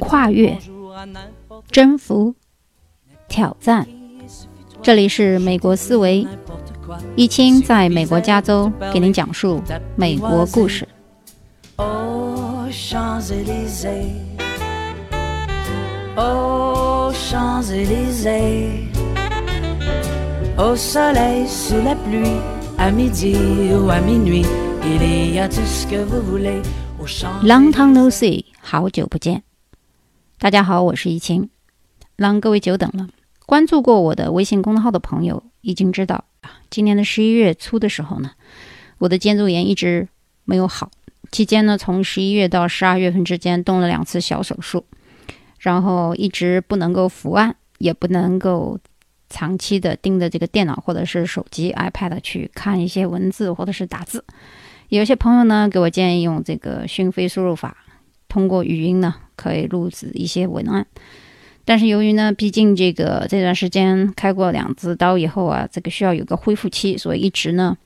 跨越、征服、挑战，这里是美国思维。易清在美国加州给您讲述美国故事。Long time no see，好久不见。大家好，我是易清，让各位久等了。关注过我的微信公众号的朋友已经知道啊，今年的十一月初的时候呢，我的肩周炎一直没有好。期间呢，从十一月到十二月份之间动了两次小手术，然后一直不能够伏案，也不能够。长期的盯着这个电脑或者是手机 iPad 去看一些文字或者是打字，有些朋友呢给我建议用这个讯飞输入法，通过语音呢可以录制一些文案。但是由于呢，毕竟这个这段时间开过两次刀以后啊，这个需要有个恢复期，所以一直呢，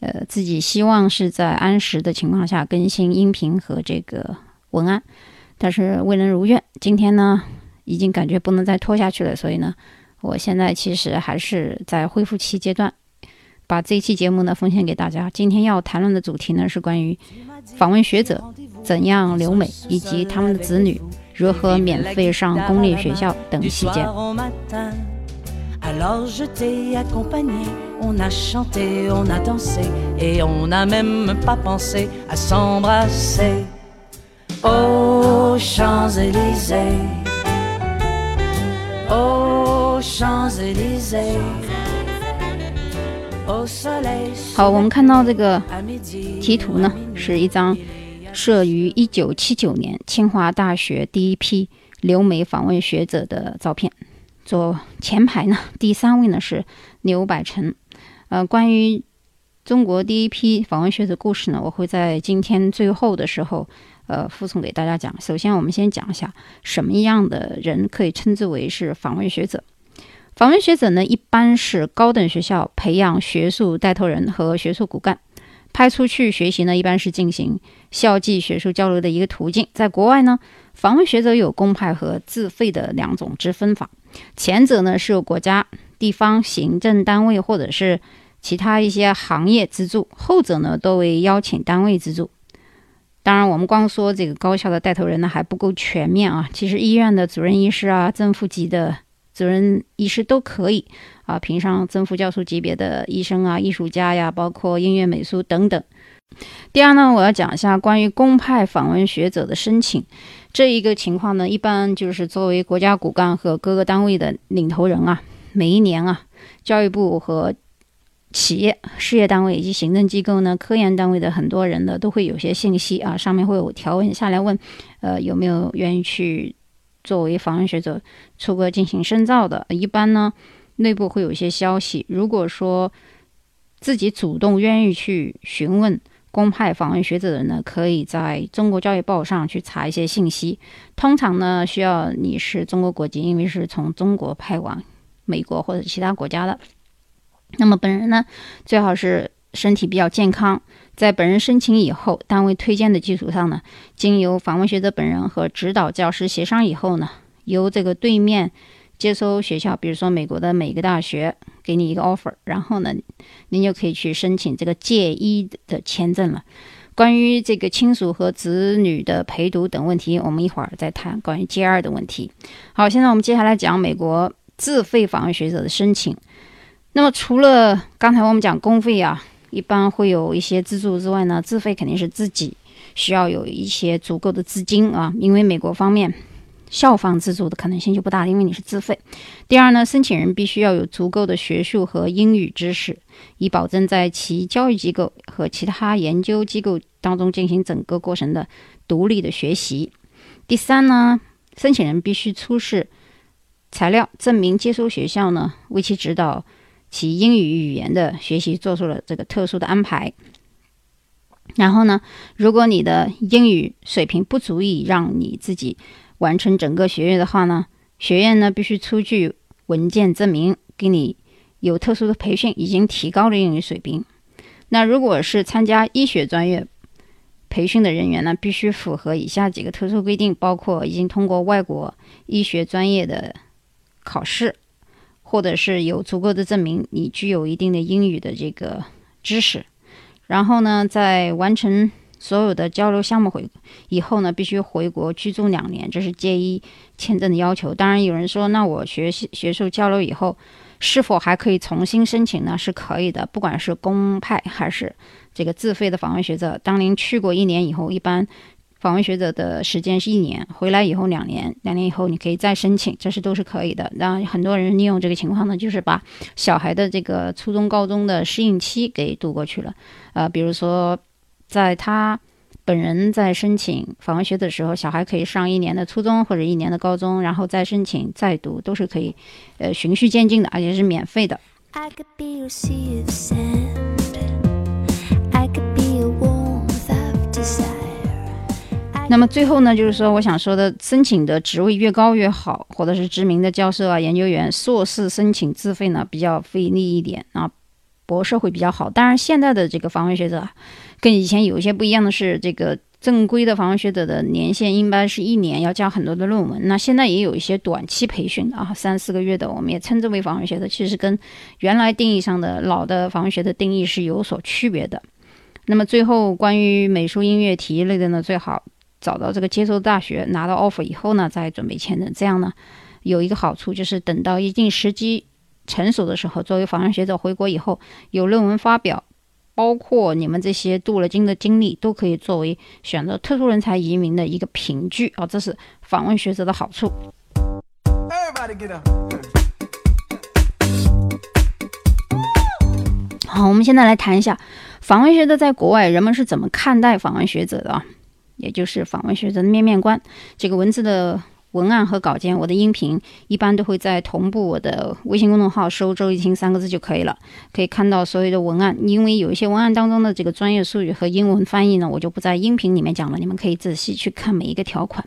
呃，自己希望是在按时的情况下更新音频和这个文案，但是未能如愿。今天呢，已经感觉不能再拖下去了，所以呢。我现在其实还是在恢复期阶段，把这一期节目呢奉献给大家。今天要谈论的主题呢是关于访问学者怎样留美，以及他们的子女如何免费上公立学校等细节。好，我们看到这个题图呢，是一张摄于一九七九年清华大学第一批留美访问学者的照片。左前排呢，第三位呢是刘百成。呃，关于中国第一批访问学者故事呢，我会在今天最后的时候。呃，附送给大家讲。首先，我们先讲一下什么样的人可以称之为是访问学者。访问学者呢，一般是高等学校培养学术带头人和学术骨干，派出去学习呢，一般是进行校际学术交流的一个途径。在国外呢，访问学者有公派和自费的两种之分法。前者呢是由国家、地方行政单位或者是其他一些行业资助；后者呢多为邀请单位资助。当然，我们光说这个高校的带头人呢还不够全面啊。其实医院的主任医师啊、正副级的主任医师都可以啊，评上正副教授级别的医生啊、艺术家呀，包括音乐、美术等等。第二呢，我要讲一下关于公派访问学者的申请这一个情况呢，一般就是作为国家骨干和各个单位的领头人啊，每一年啊，教育部和企业、事业单位以及行政机构呢，科研单位的很多人呢，都会有些信息啊，上面会有条文下来问，呃，有没有愿意去作为访问学者出国进行深造的？一般呢，内部会有一些消息。如果说自己主动愿意去询问公派访问学者的呢，可以在中国教育报上去查一些信息。通常呢，需要你是中国国籍，因为是从中国派往美国或者其他国家的。那么本人呢，最好是身体比较健康。在本人申请以后，单位推荐的基础上呢，经由访问学者本人和指导教师协商以后呢，由这个对面接收学校，比如说美国的每个大学，给你一个 offer，然后呢，您就可以去申请这个借一的签证了。关于这个亲属和子女的陪读等问题，我们一会儿再谈关于借二的问题。好，现在我们接下来讲美国自费访问学者的申请。那么除了刚才我们讲公费啊，一般会有一些资助之外呢，自费肯定是自己需要有一些足够的资金啊，因为美国方面校方资助的可能性就不大，因为你是自费。第二呢，申请人必须要有足够的学术和英语知识，以保证在其教育机构和其他研究机构当中进行整个过程的独立的学习。第三呢，申请人必须出示材料证明接收学校呢为其指导。其英语语言的学习做出了这个特殊的安排。然后呢，如果你的英语水平不足以让你自己完成整个学业的话呢，学院呢必须出具文件证明给你有特殊的培训，已经提高了英语水平。那如果是参加医学专业培训的人员呢，必须符合以下几个特殊规定，包括已经通过外国医学专业的考试，或者是有足够的证明你具有一定的英语的这个知识。然后呢，在完成所有的交流项目回以后呢，必须回国居住两年，这是借一签证的要求。当然，有人说，那我学习学术交流以后。是否还可以重新申请呢？是可以的，不管是公派还是这个自费的访问学者。当您去过一年以后，一般访问学者的时间是一年，回来以后两年，两年以后你可以再申请，这是都是可以的。那很多人利用这个情况呢，就是把小孩的这个初中、高中的适应期给度过去了。呃，比如说在他。本人在申请访问学的时候，小孩可以上一年的初中或者一年的高中，然后再申请再读，都是可以，呃，循序渐进的，而且是免费的。那么最后呢，就是说我想说的，申请的职位越高越好，或者是知名的教授啊、研究员，硕士申请自费呢比较费力一点啊，博士会比较好。当然，现在的这个访问学者。跟以前有一些不一样的是，这个正规的访问学者的年限应该是一年，要交很多的论文。那现在也有一些短期培训的啊，三四个月的，我们也称之为访问学者。其实跟原来定义上的老的访问学的定义是有所区别的。那么最后关于美术、音乐、体育类的呢，最好找到这个接受大学，拿到 offer 以后呢，再准备签证。这样呢，有一个好处就是等到一定时机成熟的时候，作为访问学者回国以后，有论文发表。包括你们这些镀了金的经历，都可以作为选择特殊人才移民的一个凭据啊！这是访问学者的好处。好，我们现在来谈一下访问学者在国外人们是怎么看待访问学者的啊，也就是访问学者的面面观。这个文字的。文案和稿件，我的音频一般都会在同步我的微信公众号“收周一清”三个字就可以了，可以看到所有的文案。因为有一些文案当中的这个专业术语和英文翻译呢，我就不在音频里面讲了，你们可以仔细去看每一个条款。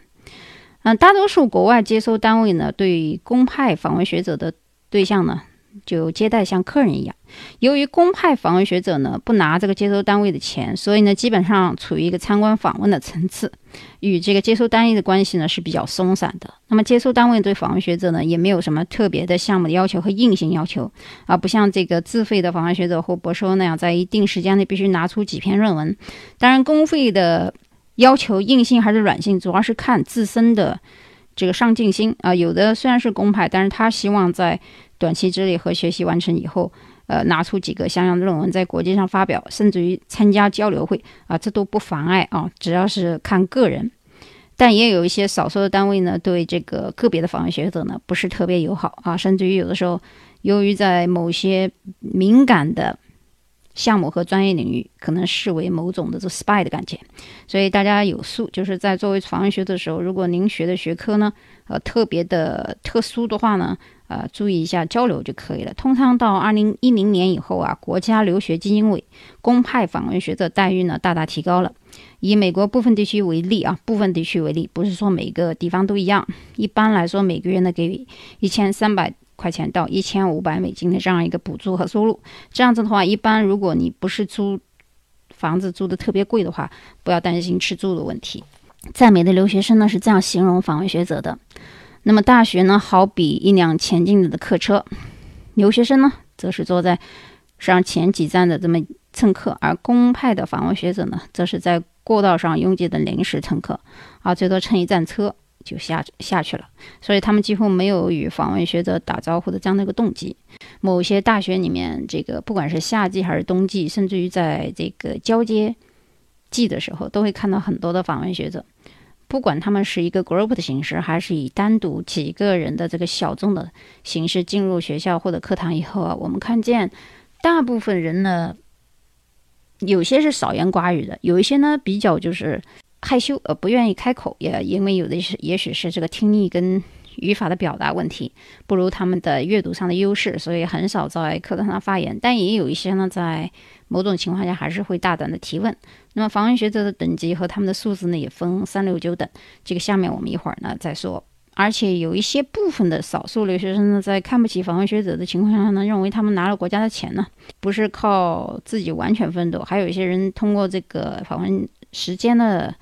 嗯，大多数国外接收单位呢，对公派访问学者的对象呢。就接待像客人一样。由于公派访问学者呢不拿这个接收单位的钱，所以呢基本上处于一个参观访问的层次，与这个接收单位的关系呢是比较松散的。那么接收单位对访问学者呢也没有什么特别的项目的要求和硬性要求，啊不像这个自费的访问学者或博士那样，在一定时间内必须拿出几篇论文。当然，公费的要求硬性还是软性，主要是看自身的这个上进心啊。有的虽然是公派，但是他希望在短期之内和学习完成以后，呃，拿出几个像样的论文在国际上发表，甚至于参加交流会啊，这都不妨碍啊，只要是看个人。但也有一些少数的单位呢，对这个个别的访问学者呢不是特别友好啊，甚至于有的时候，由于在某些敏感的项目和专业领域，可能视为某种的这 spy 的感觉，所以大家有数，就是在作为访问学的时候，如果您学的学科呢，呃，特别的特殊的话呢。呃，注意一下交流就可以了。通常到二零一零年以后啊，国家留学基金委公派访问学者待遇呢大大提高了。以美国部分地区为例啊，部分地区为例，不是说每个地方都一样。一般来说，每个月呢给予一千三百块钱到一千五百美金的这样一个补助和收入。这样子的话，一般如果你不是租房子租的特别贵的话，不要担心吃住的问题。在美的留学生呢是这样形容访问学者的。那么大学呢，好比一辆前进的客车，留学生呢，则是坐在上前几站的这么乘客，而公派的访问学者呢，则是在过道上拥挤的临时乘客，啊，最多乘一站车就下下去了。所以他们几乎没有与访问学者打招呼的这样的一个动机。某些大学里面，这个不管是夏季还是冬季，甚至于在这个交接季的时候，都会看到很多的访问学者。不管他们是一个 group 的形式，还是以单独几个人的这个小众的形式进入学校或者课堂以后啊，我们看见大部分人呢，有些是少言寡语的，有一些呢比较就是害羞，呃，不愿意开口，也因为有的是也许是这个听力跟。语法的表达问题不如他们的阅读上的优势，所以很少在课堂上发言。但也有一些呢，在某种情况下还是会大胆的提问。那么访问学者的等级和他们的素质呢，也分三六九等。这个下面我们一会儿呢再说。而且有一些部分的少数留学生呢，在看不起访问学者的情况下呢，认为他们拿了国家的钱呢，不是靠自己完全奋斗，还有一些人通过这个访问时间的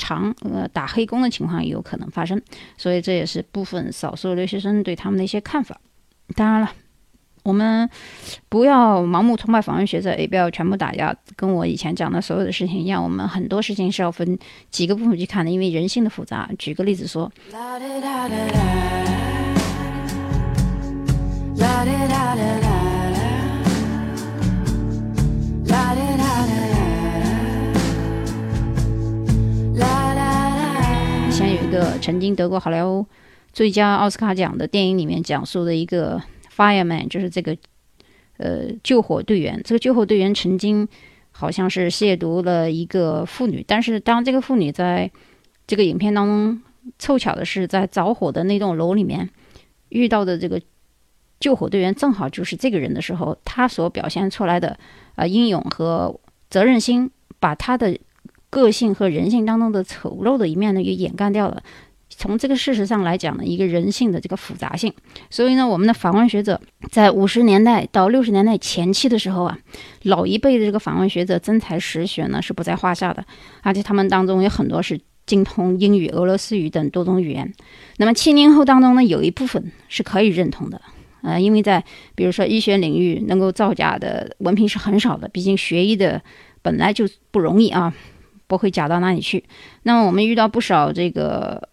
长，呃，打黑工的情况也有可能发生。所以这也是部分少数留学生对他们的一些看法。当然了。我们不要盲目崇拜访问学者，也不要全部打压。跟我以前讲的所有的事情一样，我们很多事情是要分几个部分去看的，因为人性的复杂。举个例子说，个曾经得过好莱坞最佳奥斯卡奖的电影，里面讲述的一个。Fireman 就是这个，呃，救火队员。这个救火队员曾经好像是亵渎了一个妇女，但是当这个妇女在这个影片当中，凑巧的是在着火的那栋楼里面遇到的这个救火队员正好就是这个人的时候，他所表现出来的啊英勇和责任心，把他的个性和人性当中的丑陋的一面呢也掩盖掉了。从这个事实上来讲呢，一个人性的这个复杂性，所以呢，我们的访问学者在五十年代到六十年代前期的时候啊，老一辈的这个访问学者真才实学呢是不在话下的，而且他们当中有很多是精通英语、俄罗斯语等多种语言。那么七零后当中呢，有一部分是可以认同的，呃，因为在比如说医学领域能够造假的文凭是很少的，毕竟学医的本来就不容易啊，不会假到哪里去。那么我们遇到不少这个。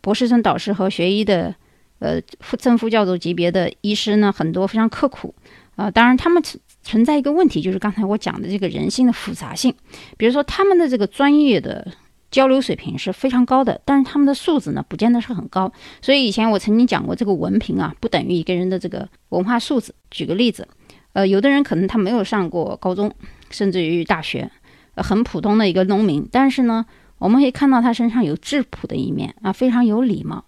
博士生导师和学医的，呃，副正副教授级别的医师呢，很多非常刻苦啊。当然，他们存存在一个问题，就是刚才我讲的这个人性的复杂性。比如说，他们的这个专业的交流水平是非常高的，但是他们的素质呢，不见得是很高。所以以前我曾经讲过，这个文凭啊，不等于一个人的这个文化素质。举个例子，呃，有的人可能他没有上过高中，甚至于大学，很普通的一个农民，但是呢。我们可以看到他身上有质朴的一面啊，非常有礼貌。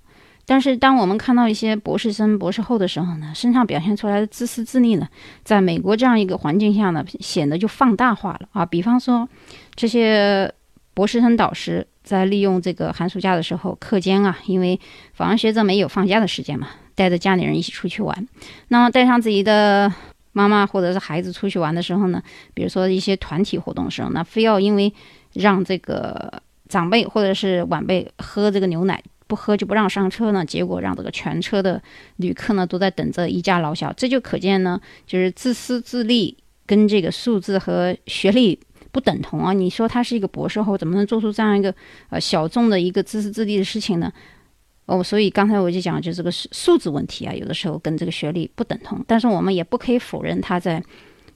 但是，当我们看到一些博士生、博士后的时候呢，身上表现出来的自私自利呢，在美国这样一个环境下呢，显得就放大化了啊。比方说，这些博士生导师在利用这个寒暑假的时候课间啊，因为访问学者没有放假的时间嘛，带着家里人一起出去玩。那么，带上自己的妈妈或者是孩子出去玩的时候呢，比如说一些团体活动时候，那非要因为让这个。长辈或者是晚辈喝这个牛奶不喝就不让上车呢，结果让这个全车的旅客呢都在等着一家老小，这就可见呢，就是自私自利跟这个素质和学历不等同啊。你说他是一个博士后，怎么能做出这样一个呃小众的一个自私自利的事情呢？哦，所以刚才我就讲，就这个素质问题啊，有的时候跟这个学历不等同，但是我们也不可以否认他在。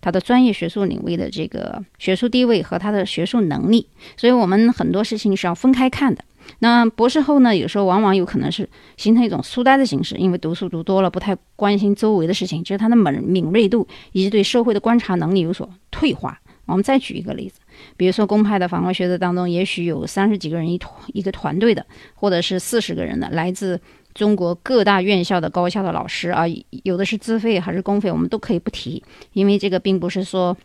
他的专业学术领域的这个学术地位和他的学术能力，所以我们很多事情是要分开看的。那博士后呢，有时候往往有可能是形成一种书呆的形式，因为读书读多了，不太关心周围的事情，就是他的敏敏锐度以及对社会的观察能力有所退化。我们再举一个例子，比如说公派的访问学者当中，也许有三十几个人一团一个团队的，或者是四十个人的，来自。中国各大院校的高校的老师啊，有的是自费还是公费，我们都可以不提，因为这个并不是说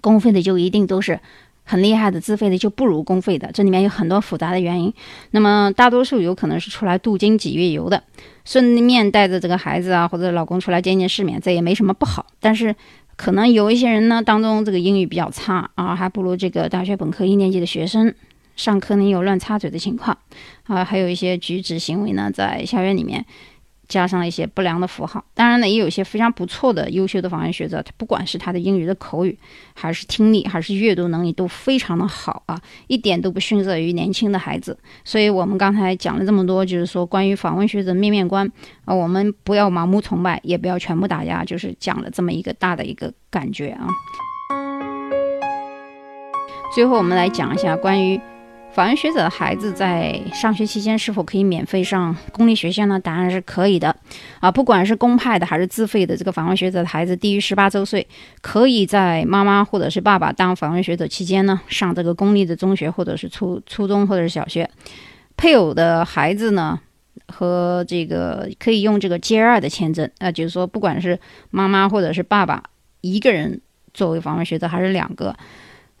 公费的就一定都是很厉害的，自费的就不如公费的，这里面有很多复杂的原因。那么大多数有可能是出来镀金几月油的，顺便带着这个孩子啊或者老公出来见见世面，这也没什么不好。但是可能有一些人呢，当中这个英语比较差啊，还不如这个大学本科一年级的学生。上课呢有乱插嘴的情况，啊，还有一些举止行为呢，在校园里面加上了一些不良的符号。当然呢，也有一些非常不错的、优秀的访问学者，他不管是他的英语的口语，还是听力，还是阅读能力，都非常的好啊，一点都不逊色于年轻的孩子。所以，我们刚才讲了这么多，就是说关于访问学者面面观啊，我们不要盲目崇拜，也不要全部打压，就是讲了这么一个大的一个感觉啊。最后，我们来讲一下关于。访问学者的孩子在上学期间是否可以免费上公立学校呢？答案是可以的，啊，不管是公派的还是自费的，这个访问学者的孩子低于十八周岁，可以在妈妈或者是爸爸当访问学者期间呢，上这个公立的中学或者是初初中或者是小学。配偶的孩子呢，和这个可以用这个 J 二的签证，啊，就是说不管是妈妈或者是爸爸一个人作为访问学者，还是两个。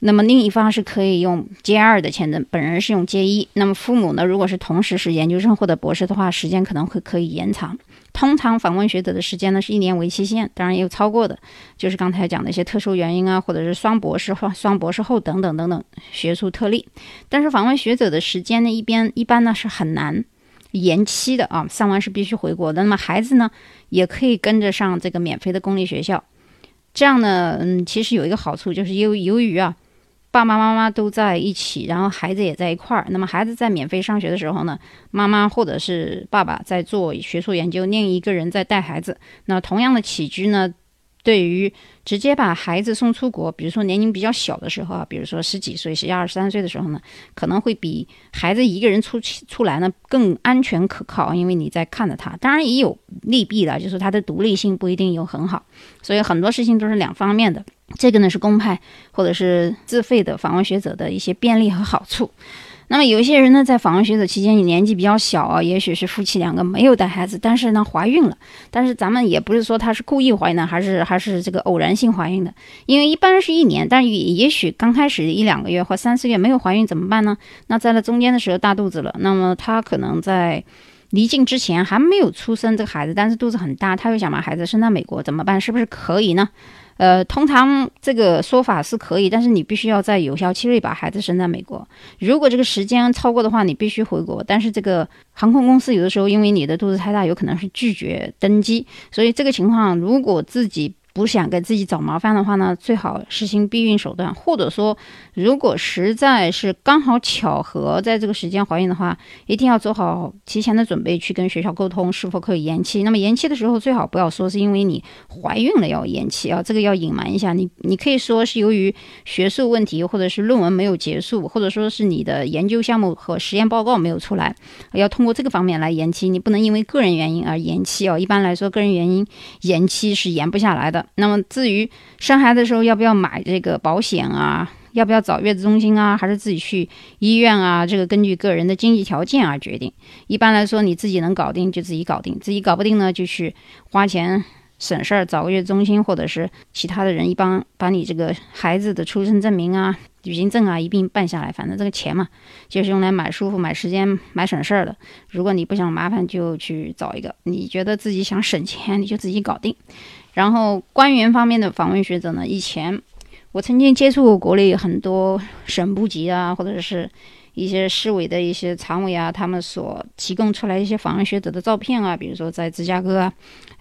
那么另一方是可以用 J 二的签证，本人是用 J 一。那么父母呢，如果是同时是研究生或者博士的话，时间可能会可以延长。通常访问学者的时间呢是一年为期限，当然也有超过的，就是刚才讲的一些特殊原因啊，或者是双博士或双博士后等等等等学术特例。但是访问学者的时间呢，一边一般呢是很难延期的啊，上完是必须回国的。那么孩子呢，也可以跟着上这个免费的公立学校。这样呢，嗯，其实有一个好处，就是由由于啊。爸爸妈妈都在一起，然后孩子也在一块儿。那么孩子在免费上学的时候呢，妈妈或者是爸爸在做学术研究，另一个人在带孩子。那同样的起居呢？对于直接把孩子送出国，比如说年龄比较小的时候啊，比如说十几岁、十一二、十三岁的时候呢，可能会比孩子一个人出出来呢更安全可靠，因为你在看着他。当然也有利弊了，就是他的独立性不一定有很好，所以很多事情都是两方面的。这个呢是公派或者是自费的访问学者的一些便利和好处。那么有一些人呢，在访问学者期间，你年纪比较小啊，也许是夫妻两个没有带孩子，但是呢怀孕了。但是咱们也不是说她是故意怀孕的，还是还是这个偶然性怀孕的。因为一般是一年，但也也许刚开始一两个月或三四月没有怀孕怎么办呢？那在那中间的时候大肚子了，那么她可能在离境之前还没有出生这个孩子，但是肚子很大，她又想把孩子生在美国，怎么办？是不是可以呢？呃，通常这个说法是可以，但是你必须要在有效期内把孩子生在美国。如果这个时间超过的话，你必须回国。但是这个航空公司有的时候因为你的肚子太大，有可能是拒绝登机。所以这个情况，如果自己。不想给自己找麻烦的话呢，最好实行避孕手段，或者说，如果实在是刚好巧合在这个时间怀孕的话，一定要做好提前的准备，去跟学校沟通是否可以延期。那么延期的时候，最好不要说是因为你怀孕了要延期啊，这个要隐瞒一下。你你可以说是由于学术问题，或者是论文没有结束，或者说是你的研究项目和实验报告没有出来，要通过这个方面来延期。你不能因为个人原因而延期啊。一般来说，个人原因延期是延不下来的。那么至于生孩子的时候要不要买这个保险啊，要不要找月子中心啊，还是自己去医院啊？这个根据个人的经济条件而决定。一般来说，你自己能搞定就自己搞定，自己搞不定呢就去花钱省事儿，找个月子中心或者是其他的人一帮把你这个孩子的出生证明啊、旅行证啊一并办下来。反正这个钱嘛，就是用来买舒服、买时间、买省事儿的。如果你不想麻烦，就去找一个你觉得自己想省钱，你就自己搞定。然后官员方面的访问学者呢，以前我曾经接触过国内很多省部级啊，或者是一些市委的一些常委啊，他们所提供出来一些访问学者的照片啊，比如说在芝加哥啊，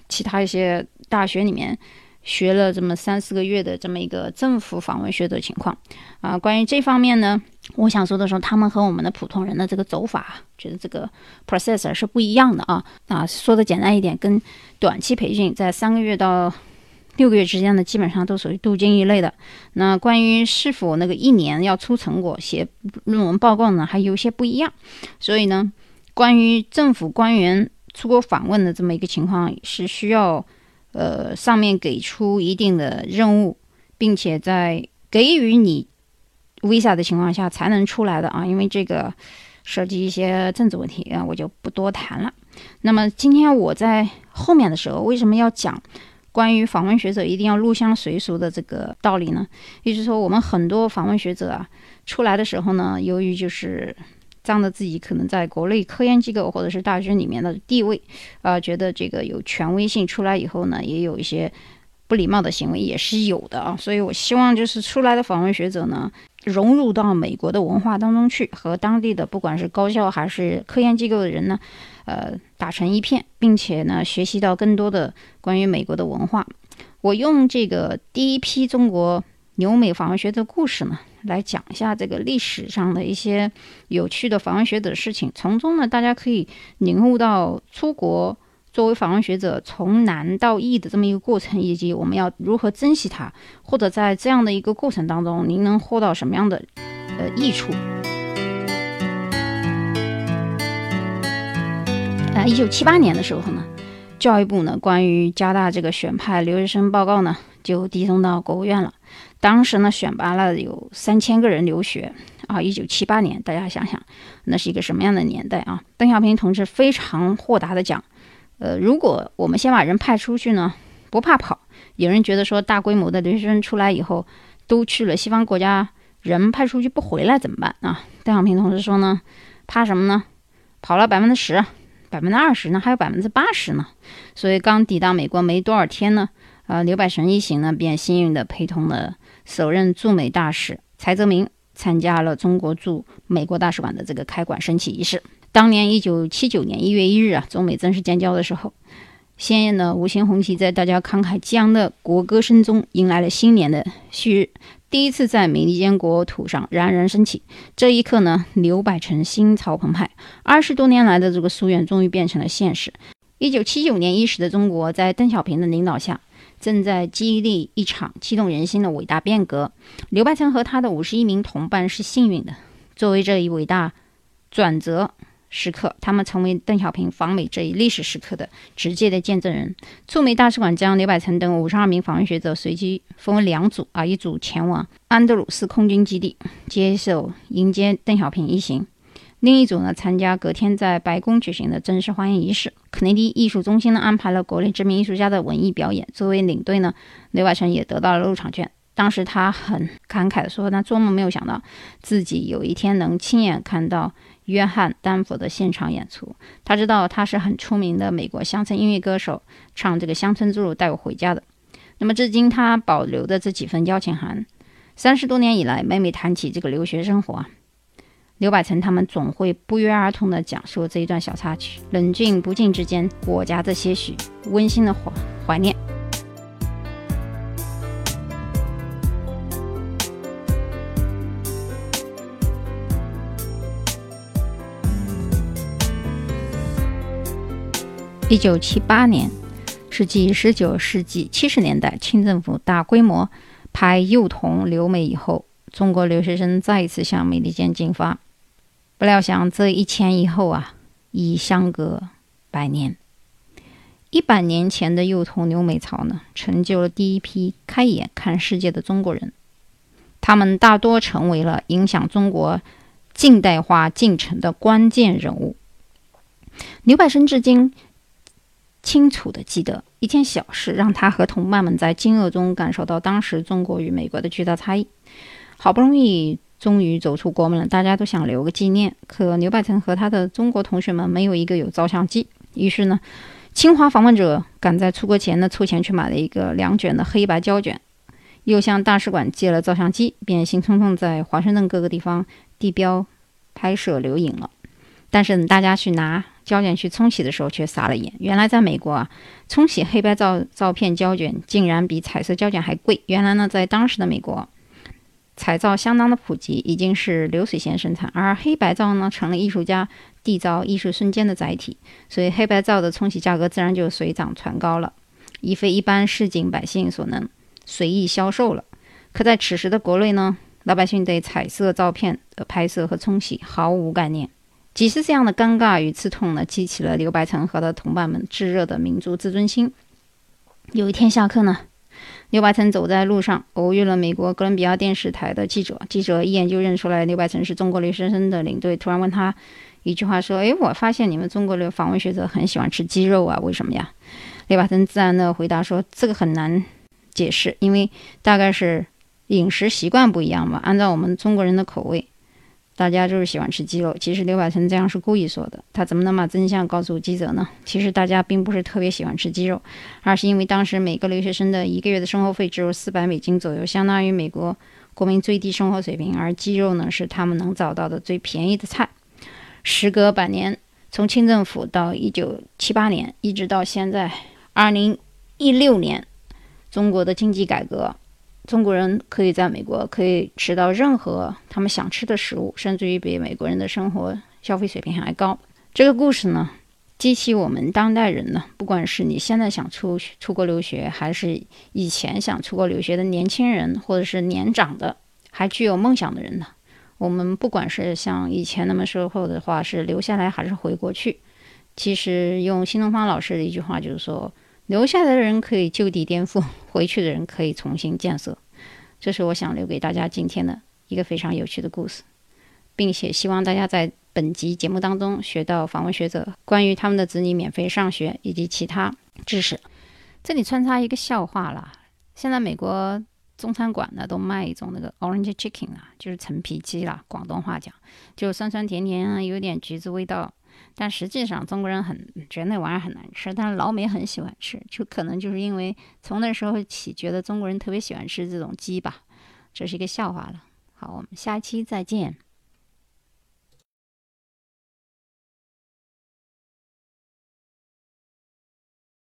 其他一些大学里面。学了这么三四个月的这么一个政府访问学者情况啊，关于这方面呢，我想说的说，他们和我们的普通人的这个走法，觉得这个 processor 是不一样的啊啊，说的简单一点，跟短期培训在三个月到六个月之间的，基本上都属于镀金一类的。那关于是否那个一年要出成果写论文报告呢，还有些不一样。所以呢，关于政府官员出国访问的这么一个情况，是需要。呃，上面给出一定的任务，并且在给予你 visa 的情况下才能出来的啊，因为这个涉及一些政治问题啊，我就不多谈了。那么今天我在后面的时候，为什么要讲关于访问学者一定要入乡随俗的这个道理呢？也就是说，我们很多访问学者啊出来的时候呢，由于就是仗着自己可能在国内科研机构或者是大学里面的地位，啊，觉得这个有权威性，出来以后呢，也有一些不礼貌的行为也是有的啊。所以我希望就是出来的访问学者呢，融入到美国的文化当中去，和当地的不管是高校还是科研机构的人呢，呃，打成一片，并且呢，学习到更多的关于美国的文化。我用这个第一批中国留美访问学者故事呢。来讲一下这个历史上的一些有趣的访问学者的事情，从中呢，大家可以领悟到出国作为访问学者从难到易的这么一个过程，以及我们要如何珍惜它，或者在这样的一个过程当中，您能获到什么样的呃益处？啊，一九七八年的时候呢，教育部呢关于加大这个选派留学生报告呢，就递送到国务院了。当时呢，选拔了有三千个人留学啊！一九七八年，大家想想，那是一个什么样的年代啊？邓小平同志非常豁达的讲，呃，如果我们先把人派出去呢，不怕跑。有人觉得说，大规模的留学生出来以后，都去了西方国家人派出去不回来怎么办啊？邓小平同志说呢，怕什么呢？跑了百分之十，百分之二十呢，还有百分之八十呢。所以刚抵达美国没多少天呢，呃，刘百成一行呢便幸运的陪同了首任驻美大使柴泽民参加了中国驻美国大使馆的这个开馆升旗仪式。当年一九七九年一月一日啊，中美正式建交的时候。鲜艳的五星红旗在大家慷慨激昂的国歌声中，迎来了新年的旭日，第一次在美利坚国土上冉冉升起。这一刻呢，刘百成心潮澎湃，二十多年来的这个夙愿终于变成了现实。一九七九年伊始的中国，在邓小平的领导下，正在经历一场激动人心的伟大变革。刘百成和他的五十一名同伴是幸运的，作为这一伟大转折。时刻，他们成为邓小平访美这一历史时刻的直接的见证人。驻美大使馆将刘百成等五十二名访问学者随机分为两组，啊，一组前往安德鲁斯空军基地接受迎接邓小平一行，另一组呢参加隔天在白宫举行的正式欢迎仪式。肯尼迪艺术中心呢安排了国内知名艺术家的文艺表演，作为领队呢，刘百成也得到了入场券。当时他很感慨地说：“他做梦没有想到自己有一天能亲眼看到。”约翰·丹佛的现场演出，他知道他是很出名的美国乡村音乐歌手，唱这个《乡村之路带我回家》的。那么，至今他保留的这几份邀请函，三十多年以来，每每谈起这个留学生活啊，刘百成他们总会不约而同地讲述这一段小插曲，冷峻不敬之间，裹夹着些许温馨的怀怀念。一九七八年，是继十九世纪七十年代清政府大规模派幼童留美以后，中国留学生再一次向美利坚进发。不料想这一前一后啊，已相隔百年。一百年前的幼童留美潮呢，成就了第一批开眼看世界的中国人，他们大多成为了影响中国近代化进程的关键人物。刘百生至今。清楚地记得一件小事，让他和同伴们在惊愕中感受到当时中国与美国的巨大差异。好不容易终于走出国门了，大家都想留个纪念，可刘百成和他的中国同学们没有一个有照相机。于是呢，清华访问者赶在出国前呢凑钱去买了一个两卷的黑白胶卷，又向大使馆借了照相机，便兴冲冲在华盛顿各个地方地标拍摄留影了。但是大家去拿。胶卷去冲洗的时候，却傻了眼。原来在美国啊，冲洗黑白照照片胶卷竟然比彩色胶卷还贵。原来呢，在当时的美国，彩照相当的普及，已经是流水线生产，而黑白照呢，成了艺术家缔造艺术瞬间的载体，所以黑白照的冲洗价格自然就水涨船高了，已非一般市井百姓所能随意销售了。可在此时的国内呢，老百姓对彩色照片的拍摄和冲洗毫无概念。几次这样的尴尬与刺痛呢，激起了刘白成和他的同伴们炙热的民族自尊心。有一天下课呢，刘百成走在路上，偶遇了美国哥伦比亚电视台的记者。记者一眼就认出来刘百成是中国留学生的领队，突然问他一句话说：“哎，我发现你们中国的访问学者很喜欢吃鸡肉啊，为什么呀？”刘百成自然的回答说：“这个很难解释，因为大概是饮食习惯不一样吧。按照我们中国人的口味。”大家就是喜欢吃鸡肉。其实刘百成这样是故意说的，他怎么能把真相告诉记者呢？其实大家并不是特别喜欢吃鸡肉，而是因为当时每个留学生的一个月的生活费只有四百美金左右，相当于美国国民最低生活水平。而鸡肉呢，是他们能找到的最便宜的菜。时隔百年，从清政府到一九七八年，一直到现在二零一六年，中国的经济改革。中国人可以在美国可以吃到任何他们想吃的食物，甚至于比美国人的生活消费水平还高。这个故事呢，激起我们当代人呢，不管是你现在想出出国留学，还是以前想出国留学的年轻人，或者是年长的还具有梦想的人呢，我们不管是像以前那么说后的话，是留下来还是回国去，其实用新东方老师的一句话就是说。留下来的人可以就地颠覆，回去的人可以重新建设。这是我想留给大家今天的一个非常有趣的故事，并且希望大家在本集节目当中学到访问学者关于他们的子女免费上学以及其他知识。这里穿插一个笑话啦，现在美国中餐馆呢都卖一种那个 orange chicken 啊，就是陈皮鸡啦，广东话讲就酸酸甜甜啊，有点橘子味道。但实际上中国人很觉得那玩意儿很难吃，但是老美很喜欢吃，就可能就是因为从那时候起觉得中国人特别喜欢吃这种鸡吧，这是一个笑话了。好，我们下期再见。